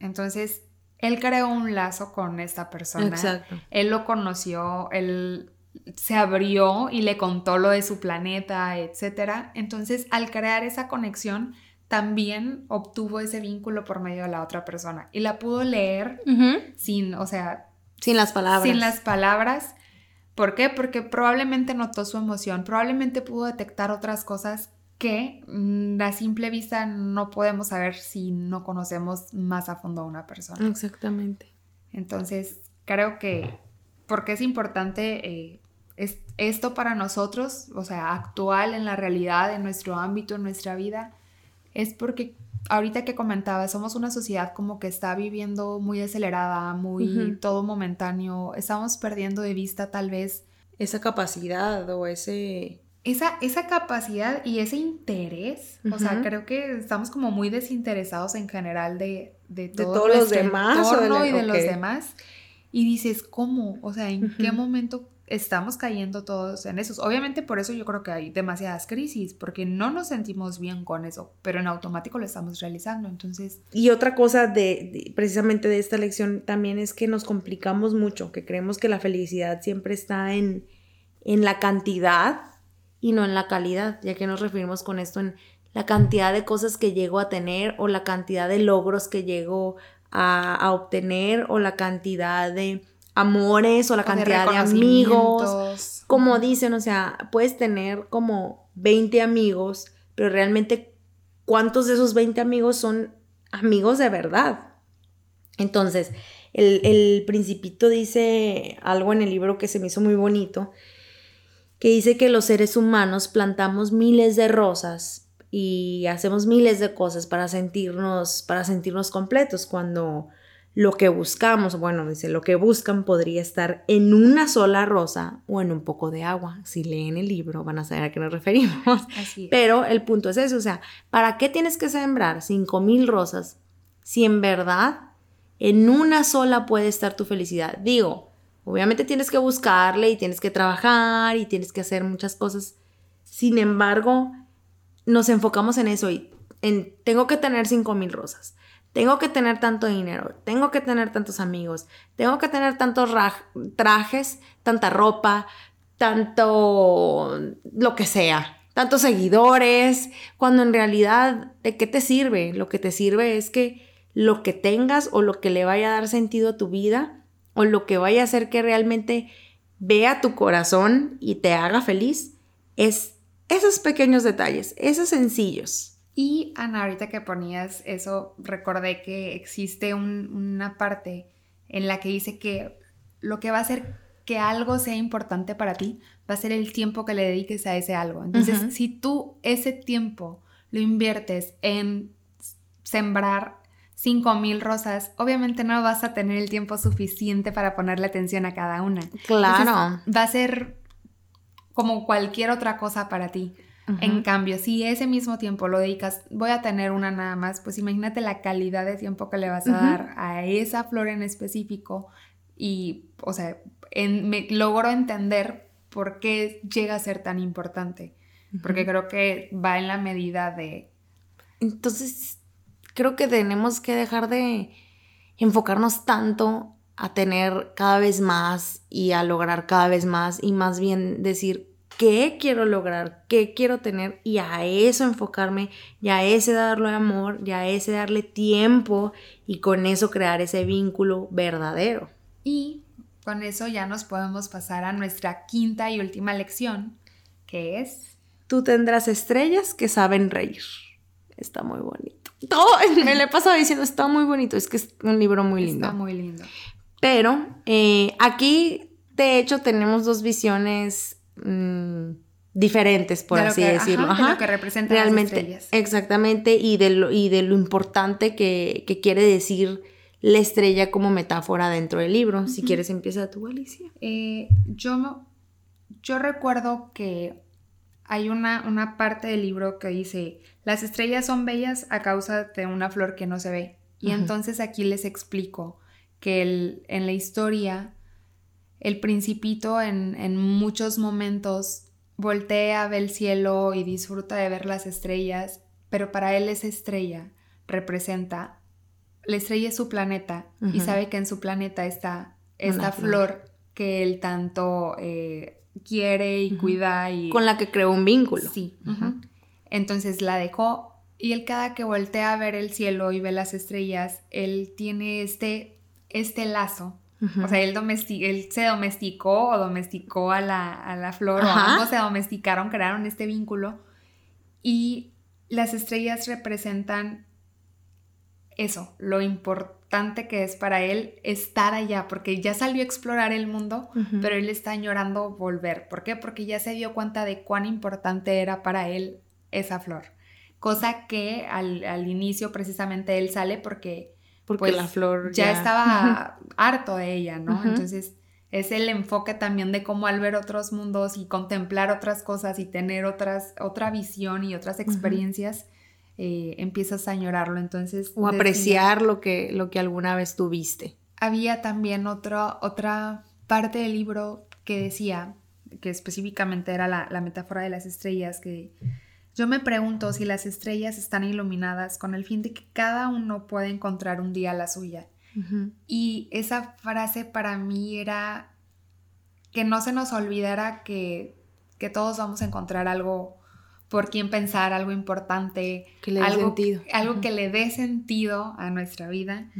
Entonces, él creó un lazo con esta persona. Exacto. Él lo conoció, él se abrió y le contó lo de su planeta, etc. Entonces, al crear esa conexión, también obtuvo ese vínculo por medio de la otra persona y la pudo leer sin, o sea, sin las palabras. Sin las palabras. ¿Por qué? Porque probablemente notó su emoción, probablemente pudo detectar otras cosas que mm, a simple vista no podemos saber si no conocemos más a fondo a una persona. Exactamente. Entonces, creo que porque es importante eh, es esto para nosotros, o sea, actual en la realidad, en nuestro ámbito, en nuestra vida, es porque ahorita que comentaba, somos una sociedad como que está viviendo muy acelerada, muy todo momentáneo, estamos perdiendo de vista tal vez esa capacidad o ese esa, capacidad y ese interés, o sea, creo que estamos como muy desinteresados en general de, de, todos los demás y de los demás. Y dices, ¿cómo? O sea, ¿en qué momento estamos cayendo todos en eso? Obviamente por eso yo creo que hay demasiadas crisis, porque no nos sentimos bien con eso, pero en automático lo estamos realizando, entonces... Y otra cosa de, precisamente de esta lección también es que nos complicamos mucho, que creemos que la felicidad siempre está en, en la cantidad y no en la calidad, ya que nos referimos con esto en la cantidad de cosas que llego a tener o la cantidad de logros que llego a, obtener o la cantidad de amores o la cantidad de, amigos. Como dicen, o sea, puedes tener como 20 amigos, pero realmente cuántos de esos 20 amigos son amigos de verdad. Entonces, el, el principito dice algo en el libro que se me hizo muy bonito, que dice que los seres humanos plantamos miles de rosas y hacemos miles de cosas para sentirnos, para sentirnos completos cuando lo que buscamos, bueno, dice, lo que buscan podría estar en una sola rosa o en un poco de agua. Si leen el libro van a saber a qué nos referimos. Pero el punto es eso, o sea, ¿para qué tienes que sembrar cinco mil rosas si en verdad en una sola puede estar tu felicidad? Digo, Obviamente tienes que buscarle y tienes que trabajar y tienes que hacer muchas cosas. Sin embargo, nos enfocamos en eso y en tengo que tener 5 mil rosas, tengo que tener tanto dinero, tengo que tener tantos amigos, tengo que tener tantos trajes, tanta ropa, tanto lo que sea, tantos seguidores, cuando en realidad, ¿de qué te sirve? Lo que te sirve es que lo que tengas o lo que le vaya a dar sentido a tu vida o lo que vaya a hacer que realmente vea tu corazón y te haga feliz es esos pequeños detalles, esos sencillos. Y Ana, ahorita que ponías eso, recordé que existe una parte en la que dice que lo que va a hacer que algo sea importante para ti va a ser el tiempo que le dediques a ese algo. Entonces, si tú ese tiempo lo inviertes en sembrar cinco mil rosas, obviamente no vas a tener el tiempo suficiente para ponerle atención a cada una. Claro. va a ser como cualquier otra cosa para ti. En cambio, si ese mismo tiempo lo dedicas, voy a tener una nada más, pues imagínate la calidad de tiempo que le vas a dar a esa flor en específico y, o sea, me logro entender por qué llega a ser tan importante, porque creo que va en la medida de... Entonces, creo que tenemos que dejar de enfocarnos tanto a tener cada vez más y a lograr cada vez más y más bien decir qué quiero lograr, qué quiero tener y a eso enfocarme y a ese darle amor y a ese darle tiempo y con eso crear ese vínculo verdadero. Y con eso ya nos podemos pasar a nuestra quinta y última lección, que es... Tú tendrás estrellas que saben reír. Está muy bonito. Todo, me le he pasado diciendo, está muy bonito, es que es un libro muy lindo. Está muy lindo. Pero eh, aquí, de hecho, tenemos dos visiones mm, diferentes, por así decirlo. Ajá, De lo que representan Realmente, las estrellas. Exactamente, y de lo, y de lo importante que, quiere decir la estrella como metáfora dentro del libro. Si quieres, empieza tú, Alicia. Eh, yo, yo recuerdo que hay una, una parte del libro que dice, las estrellas son bellas a causa de una flor que no se ve. Y entonces aquí les explico que en la historia el principito en, muchos momentos voltea, ve el cielo y disfruta de ver las estrellas, pero para él esa estrella representa, la estrella es su planeta y sabe que en su planeta está esta flor. que él tanto eh, quiere y cuida y... Con la que creó un vínculo. Sí. Entonces la dejó y él cada que voltea a ver el cielo y ve las estrellas, él tiene este, este lazo o sea, él, él se domesticó o domesticó a la, flor, o ambos se domesticaron, crearon este vínculo. Y las estrellas representan eso, lo importante que es para él estar allá, porque ya salió a explorar el mundo, pero él está añorando volver. ¿Por qué? Porque ya se dio cuenta de cuán importante era para él esa flor. Cosa que al, al inicio precisamente él sale porque porque pues, la flor ya, estaba harto de ella, ¿no? Entonces es el enfoque también de cómo al ver otros mundos y contemplar otras cosas y tener otras, otra visión y otras experiencias, eh, empiezas a añorarlo. Entonces. O apreciar lo que, lo que alguna vez tuviste. Había también otra parte del libro que decía, que específicamente era la, la metáfora de las estrellas, que yo me pregunto si las estrellas están iluminadas con el fin de que cada uno pueda encontrar un día la suya. Y esa frase para mí era que no se nos olvidara que, todos vamos a encontrar algo por quien pensar, algo importante, que le algo, sentido. algo que le dé sentido a nuestra vida.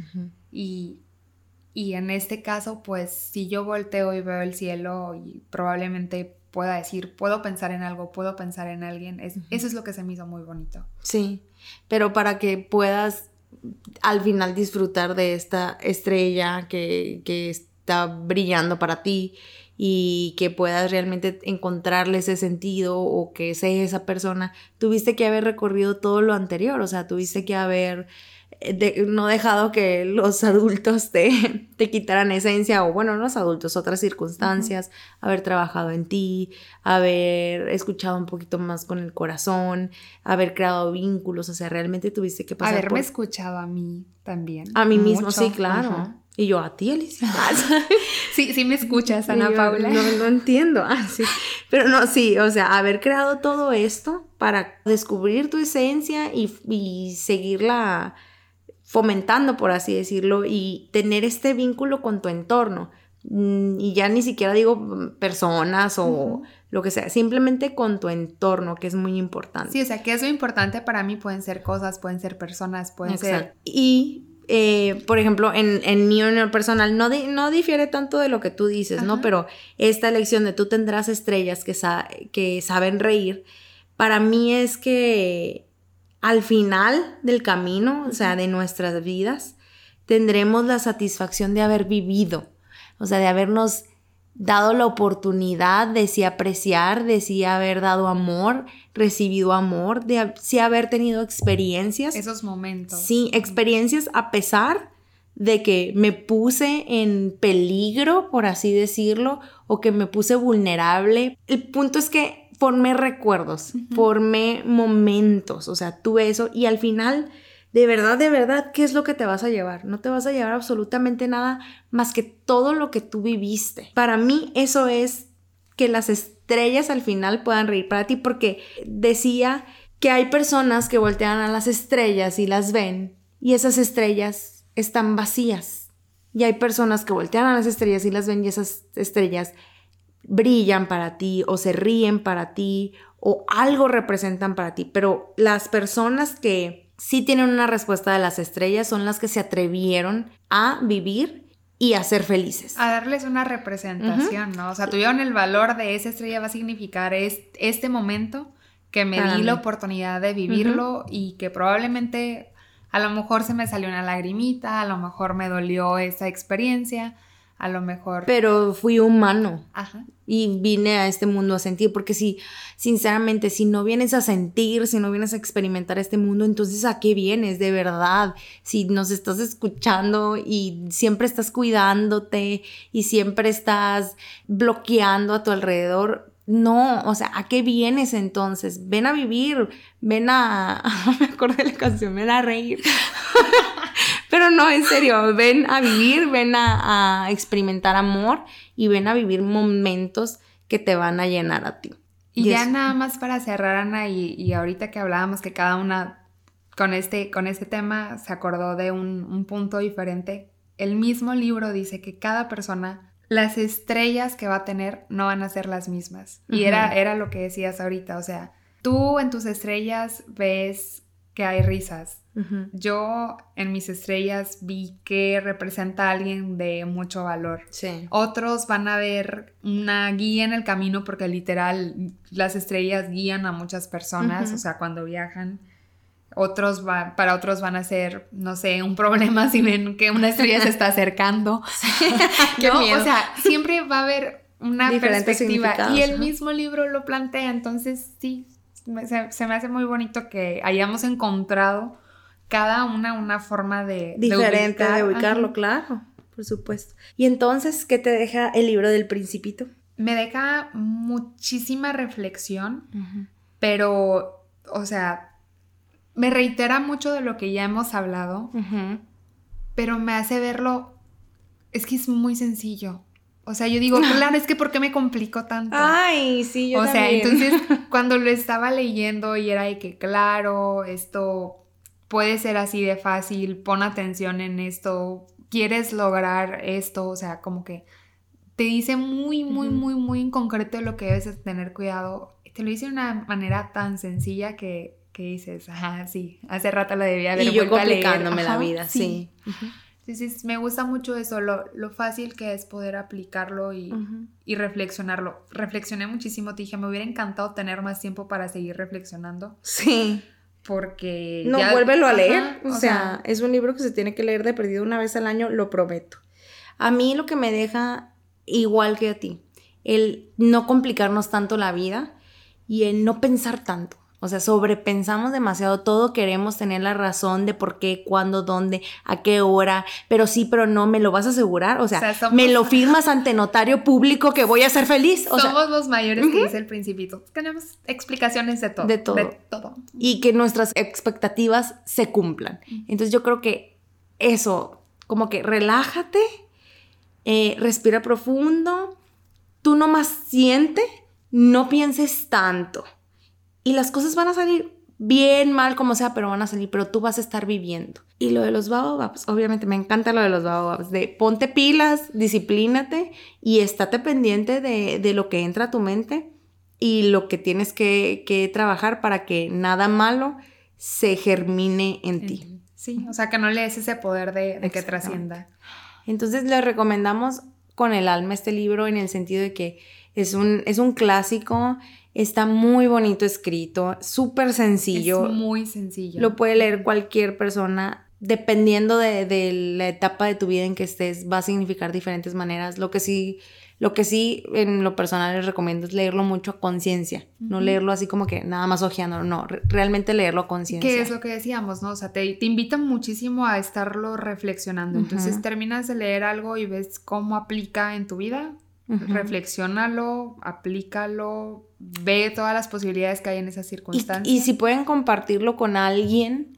y, y en este caso, pues si yo volteo y veo el cielo y probablemente pueda decir, puedo pensar en algo, puedo pensar en alguien. Eso es lo que se me hizo muy bonito. Sí, pero para que puedas al final disfrutar de esta estrella que, que está brillando para ti y que puedas realmente encontrarle ese sentido o que sea esa persona, tuviste que haber recorrido todo lo anterior, o sea, tuviste que haber eh, no dejado que los adultos te, te, quitaran esencia, o bueno, no los adultos, otras circunstancias, haber trabajado en ti, haber escuchado un poquito más con el corazón, haber creado vínculos, o sea, realmente tuviste que pasar. Haberme escuchado a mí también. A mí mismo, sí, claro. Y yo a ti, Alicia. sí, sí me escuchas, Ana Paula. No, no entiendo. Ah, sí. Pero no, sí, o sea, haber creado todo esto para descubrir tu esencia y, y seguirla fomentando, por así decirlo, y tener este vínculo con tu entorno. Mm, y ya ni siquiera digo mm, personas o lo que sea, simplemente con tu entorno, que es muy importante. Sí, o sea, que es lo importante para mí pueden ser cosas, pueden ser personas, pueden ser... Y, eh, por ejemplo, en, en mi unión personal, no, no difiere tanto de lo que tú dices, ¿no? Pero esta lección de tú tendrás estrellas que, que saben reír, para mí es que al final del camino, o sea, de nuestras vidas, tendremos la satisfacción de haber vivido, o sea, de habernos dado la oportunidad de sí apreciar, de sí haber dado amor, recibido amor, de sí haber tenido experiencias. Esos momentos. Sí, experiencias a pesar de que me puse en peligro, por así decirlo, o que me puse vulnerable. El punto es que formé recuerdos, formé momentos, o sea, tuve eso y al final, de verdad, de verdad, ¿qué es lo que te vas a llevar? No te vas a llevar absolutamente nada más que todo lo que tú viviste. Para mí eso es que las estrellas al final puedan reír para ti porque decía que hay personas que voltean a las estrellas y las ven y esas estrellas están vacías. Y hay personas que voltean a las estrellas y las ven y esas estrellas brillan para ti o se ríen para ti o algo representan para ti, pero las personas que sí tienen una respuesta de las estrellas son las que se atrevieron a vivir y a ser felices. A darles una representación, ¿no? O sea, tuvieron el valor de esa estrella va a significar este momento que me di la oportunidad de vivirlo y que probablemente a lo mejor se me salió una lagrimita, a lo mejor me dolió esa experiencia, a lo mejor. Pero fui humano. Ajá. Y vine a este mundo a sentir, porque si, sinceramente, si no vienes a sentir, si no vienes a experimentar este mundo, entonces ¿a qué vienes? De verdad. Si nos estás escuchando y siempre estás cuidándote y siempre estás bloqueando a tu alrededor, no, o sea, ¿a qué vienes entonces? Ven a vivir, ven a... me acuerdo de la canción, ven a reír. Pero no, en serio, ven a vivir, ven a, experimentar amor y ven a vivir momentos que te van a llenar a ti. Y, ya nada más para cerrar, Ana, y, ahorita que hablábamos que cada una con este, con este tema se acordó de un, un punto diferente, el mismo libro dice que cada persona las estrellas que va a tener no van a ser las mismas. Y era, era lo que decías ahorita, o sea, tú en tus estrellas ves que hay risas. Yo en mis estrellas vi que representa a alguien de mucho valor. Sí. Otros van a ver una guía en el camino porque literal las estrellas guían a muchas personas, o sea, cuando viajan otros para otros van a ser, no sé, un problema si ven que una estrella se está acercando. Qué miedo. O sea, siempre va a haber una perspectiva y el mismo libro lo plantea, entonces sí, se, me hace muy bonito que hayamos encontrado cada una una forma de diferente de, ubicarlo, claro, por supuesto. Y entonces, ¿qué te deja el libro del Principito? Me deja muchísima reflexión, pero, o sea, me reitera mucho de lo que ya hemos hablado, pero me hace verlo, es que es muy sencillo. O sea, yo digo, claro, es que ¿por qué me complico tanto? Ay, sí, yo O sea, entonces cuando lo estaba leyendo y era de que, claro, esto puede ser así de fácil, pon atención en esto, quieres lograr esto, o sea, como que te dice muy, muy, muy, muy en concreto lo que debes tener cuidado. Te lo dice de una manera tan sencilla que que dices, ajá, sí, hace rato lo debía haber y yo complicándome la vida, sí. sí. sí. me gusta mucho eso, lo, fácil que es poder aplicarlo y, reflexionarlo. Reflexioné muchísimo, te dije, me hubiera encantado tener más tiempo para seguir reflexionando. Sí. Porque... No, vuélvelo a leer. O, sea, es un libro que se tiene que leer de perdido una vez al año, lo prometo. A mí lo que me deja igual que a ti, el no complicarnos tanto la vida y el no pensar tanto. O sea, sobrepensamos demasiado todo, queremos tener la razón de por qué, cuándo, dónde, a qué hora, pero sí, pero no, ¿me lo vas a asegurar? O sea, ¿me lo firmas ante notario público que voy a ser feliz? O somos los mayores que dice el principito. Tenemos explicaciones de todo. De todo. De todo. Y que nuestras expectativas se cumplan. Entonces yo creo que eso, como que relájate, eh, respira profundo, tú nomás siente, no pienses tanto y las cosas van a salir bien, mal, como sea, pero van a salir, pero tú vas a estar viviendo. Y lo de los baobabs, obviamente me encanta lo de los baobabs, de ponte pilas, disciplínate y estate pendiente de, lo que entra a tu mente y lo que tienes que, trabajar para que nada malo se germine en ti. Sí, o sea, que no le des ese poder de, de que trascienda. Entonces le recomendamos con el alma este libro en el sentido de que es un, es un clásico, Está muy bonito escrito, súper sencillo. Es muy sencillo. Lo puede leer cualquier persona. Dependiendo de, la etapa de tu vida en que estés, va a significar diferentes maneras. Lo que sí, lo que sí en lo personal les recomiendo es leerlo mucho a conciencia. No leerlo así como que nada más ojeando, no, realmente leerlo a conciencia. Que es lo que decíamos, ¿no? O sea, te, te invita muchísimo a estarlo reflexionando. Entonces terminas de leer algo y ves cómo aplica en tu vida reflexiónalo, aplícalo, ve todas las posibilidades que hay en esas circunstancias. Y, si pueden compartirlo con alguien,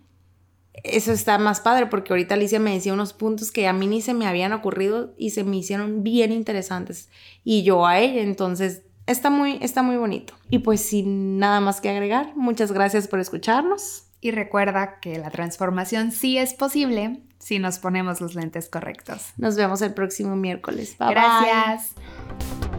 eso está más padre, porque ahorita Alicia me decía unos puntos que a mí ni se me habían ocurrido y se me hicieron bien interesantes. Y yo a ella, entonces está muy, está muy bonito. Y pues sin nada más que agregar, muchas gracias por escucharnos. Y recuerda que la transformación sí es posible si nos ponemos los lentes correctos. Nos vemos el próximo miércoles. Bye Gracias. you